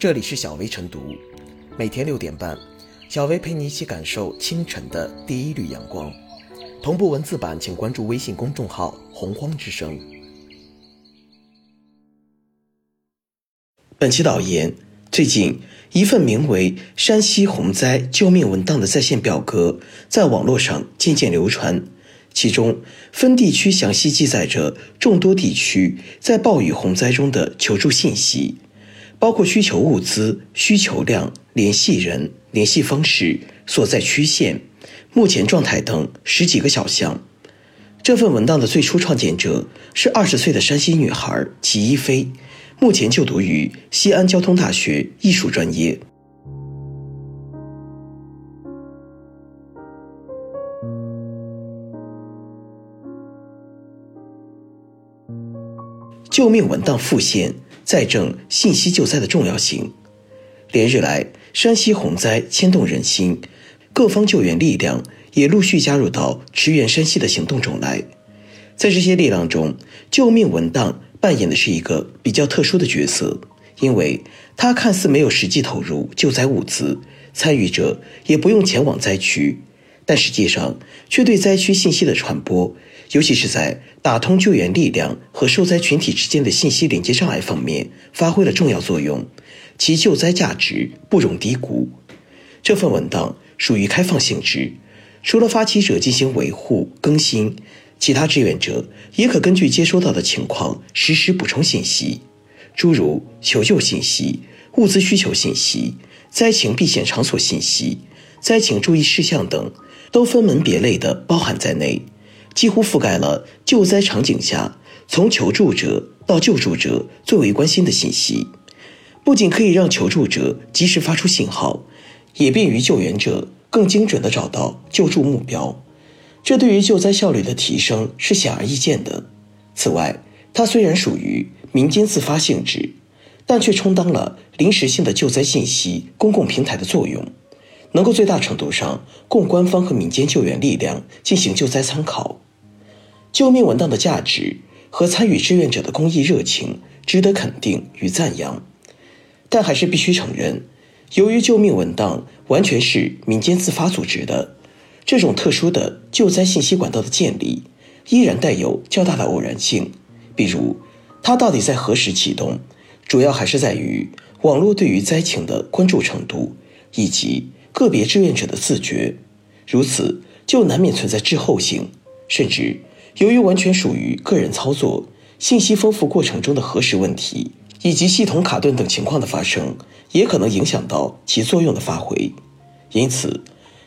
这里是小薇晨读，每天六点半，小薇陪你一起感受清晨的第一缕阳光。同步文字版，请关注微信公众号“洪荒之声”。本期导言：最近，一份名为《山西洪灾救命文档》的在线表格在网络上渐渐流传，其中分地区详细记载着众多地区在暴雨洪灾中的求助信息。包括需求物资、需求量、联系人、联系方式、所在区县、目前状态等十几个小项。这份文档的最初创建者是二十岁的山西女孩齐一飞，目前就读于西安交通大学艺术专业。救命文档复现。再证信息救灾的重要性。连日来，山西洪灾牵动人心，各方救援力量也陆续加入到驰援山西的行动中来。在这些力量中，救命文档扮演的是一个比较特殊的角色，因为它看似没有实际投入救灾物资，参与者也不用前往灾区，但实际上却对灾区信息的传播。尤其是在打通救援力量和受灾群体之间的信息连接障碍方面，发挥了重要作用，其救灾价值不容低估。这份文档属于开放性质，除了发起者进行维护更新，其他志愿者也可根据接收到的情况实时补充信息，诸如求救信息、物资需求信息、灾情避险场所信息、灾情注意事项等，都分门别类地包含在内。几乎覆盖了救灾场景下从求助者到救助者最为关心的信息，不仅可以让求助者及时发出信号，也便于救援者更精准地找到救助目标。这对于救灾效率的提升是显而易见的。此外，它虽然属于民间自发性质，但却充当了临时性的救灾信息公共平台的作用。能够最大程度上供官方和民间救援力量进行救灾参考，救命文档的价值和参与志愿者的公益热情值得肯定与赞扬，但还是必须承认，由于救命文档完全是民间自发组织的，这种特殊的救灾信息管道的建立依然带有较大的偶然性。比如，它到底在何时启动，主要还是在于网络对于灾情的关注程度以及。个别志愿者的自觉，如此就难免存在滞后性，甚至由于完全属于个人操作、信息丰富过程中的核实问题，以及系统卡顿等情况的发生，也可能影响到其作用的发挥。因此，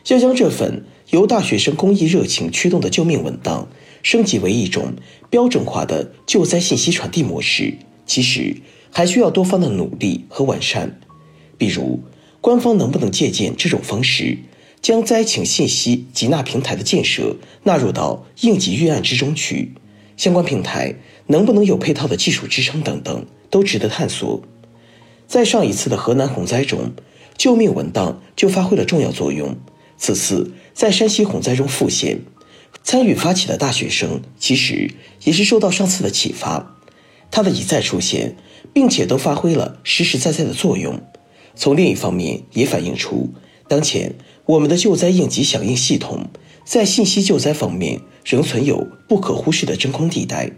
要将这份由大学生公益热情驱动的救命文档升级为一种标准化的救灾信息传递模式，其实还需要多方的努力和完善，比如。官方能不能借鉴这种方式，将灾情信息集纳平台的建设纳入到应急预案之中去？相关平台能不能有配套的技术支撑等等，都值得探索。在上一次的河南洪灾中，救命文档就发挥了重要作用。此次在山西洪灾中复现，参与发起的大学生其实也是受到上次的启发，他的一再出现，并且都发挥了实实在在的作用。从另一方面也反映出，当前我们的救灾应急响应系统在信息救灾方面仍存有不可忽视的真空地带。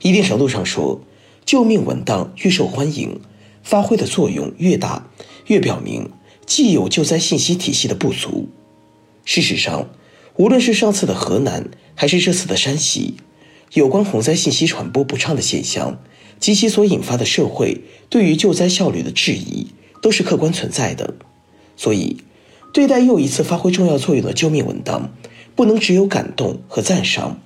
一定程度上说，救命文档越受欢迎，发挥的作用越大，越表明既有救灾信息体系的不足。事实上，无论是上次的河南，还是这次的山西，有关洪灾信息传播不畅的现象及其所引发的社会对于救灾效率的质疑。都是客观存在的，所以对待又一次发挥重要作用的救命文档，不能只有感动和赞赏，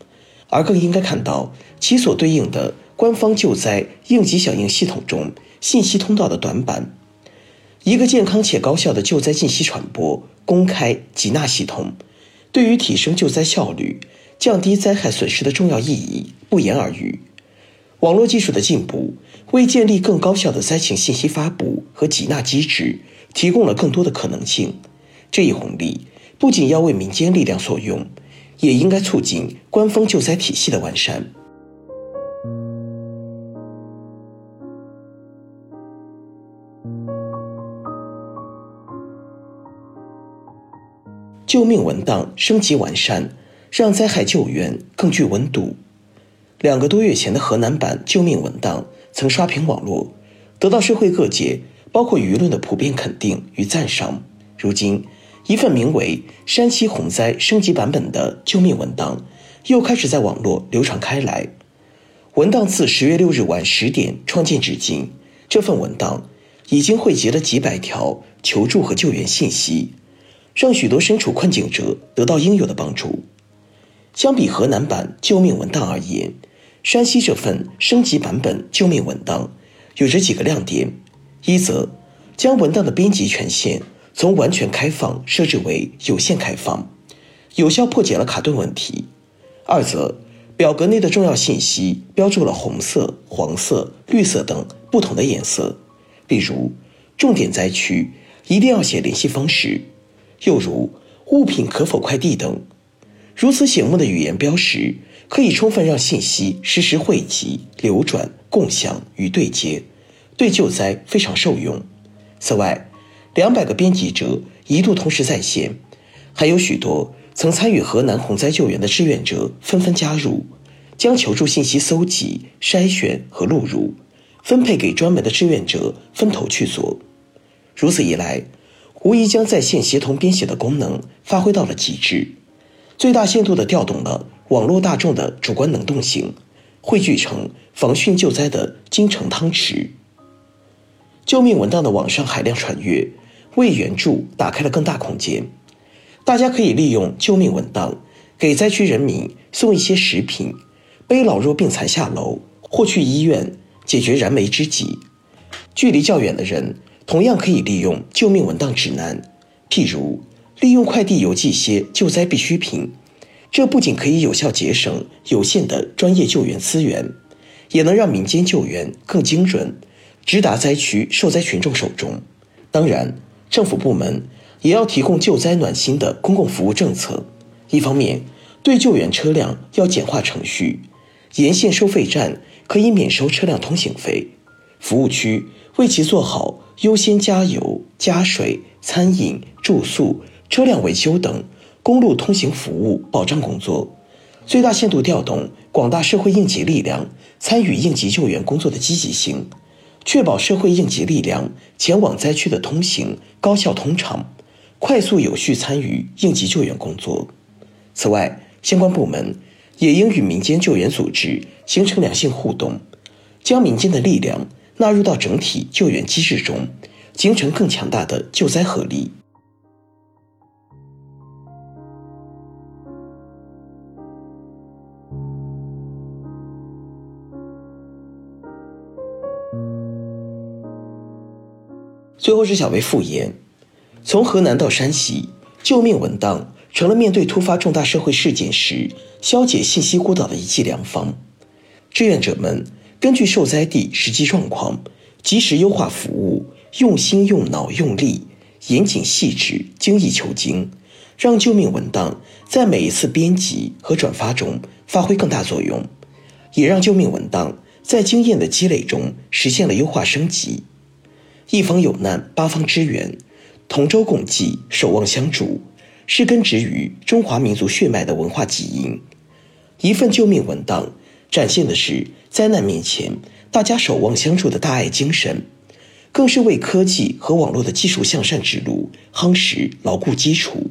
而更应该看到其所对应的官方救灾应急响应系统中信息通道的短板。一个健康且高效的救灾信息传播、公开集纳系统，对于提升救灾效率、降低灾害损失的重要意义不言而喻。网络技术的进步为建立更高效的灾情信息发布和集纳机制提供了更多的可能性。这一红利不仅要为民间力量所用也应该促进官方救灾体系的完善。救命文档升级完善让灾害救援更具温度。两个多月前的河南版救命文档曾刷屏网络，得到社会各界，包括舆论的普遍肯定与赞赏。如今，一份名为《山西洪灾升级版本》的救命文档又开始在网络流传开来。文档自十月六日晚十点创建至今，这份文档已经汇集了几百条求助和救援信息，让许多身处困境者得到应有的帮助。相比河南版救命文档而言，山西这份升级版本救命文档有着几个亮点：一则将文档的编辑权限从完全开放设置为有限开放，有效破解了卡顿问题；二则表格内的重要信息标注了红色、黄色、绿色等不同的颜色，例如重点灾区一定要写联系方式，又如物品可否快递等。如此醒目的语言标识。可以充分让信息实时汇集、流转、共享与对接，对救灾非常受用。此外，两百个编辑者一度同时在线，还有许多曾参与河南洪灾救援的志愿者纷纷加入，将求助信息搜集、筛选和录入，分配给专门的志愿者分头去做。如此一来，无疑将在线协同编写的功能发挥到了极致，最大限度地调动了。网络大众的主观能动性汇聚成防汛救灾的精诚汤匙。救命文档的网上海量传阅，为援助打开了更大空间。大家可以利用救命文档，给灾区人民送一些食品，背老弱病残下楼，或去医院解决燃眉之急。距离较远的人，同样可以利用救命文档指南，譬如利用快递邮寄些救灾必需品。这不仅可以有效节省有限的专业救援资源，也能让民间救援更精准，直达灾区受灾群众手中。当然，政府部门也要提供救灾暖心的公共服务政策。一方面，对救援车辆要简化程序，沿线收费站可以免收车辆通行费，服务区为其做好优先加油、加水、餐饮、住宿、车辆维修等。公路通行服务保障工作，最大限度调动广大社会应急力量参与应急救援工作的积极性，确保社会应急力量前往灾区的通行高效通畅，快速有序参与应急救援工作。此外，相关部门也应与民间救援组织形成良性互动，将民间的力量纳入到整体救援机制中，形成更强大的救灾合力。最后是小薇复言，从河南到山西，救命文档成了面对突发重大社会事件时消解信息孤岛的一剂良方。志愿者们根据受灾地实际状况，及时优化服务，用心、用脑、用力，严谨细致，精益求精，让救命文档在每一次编辑和转发中发挥更大作用，也让救命文档在经验的积累中实现了优化升级。一方有难，八方支援，同舟共济，守望相助，是根植于中华民族血脉的文化基因。一份救命文档，展现的是灾难面前大家守望相助的大爱精神，更是为科技和网络的技术向善之路夯实牢固基础。